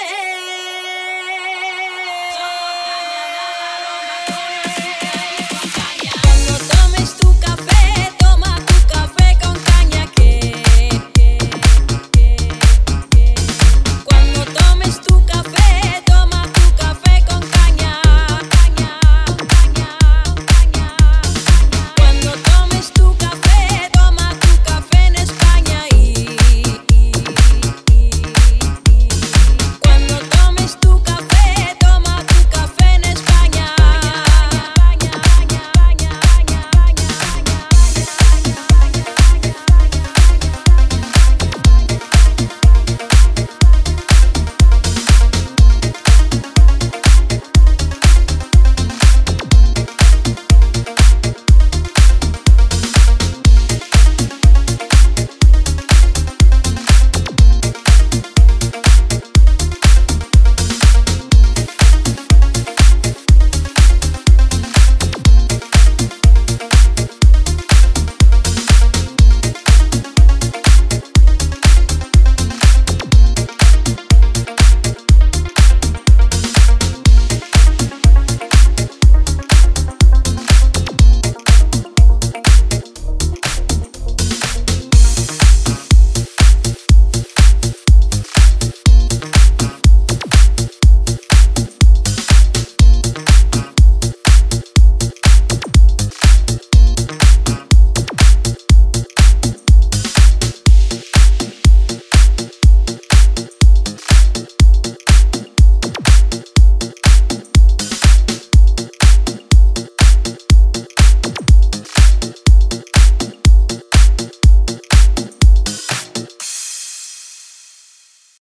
Yeah.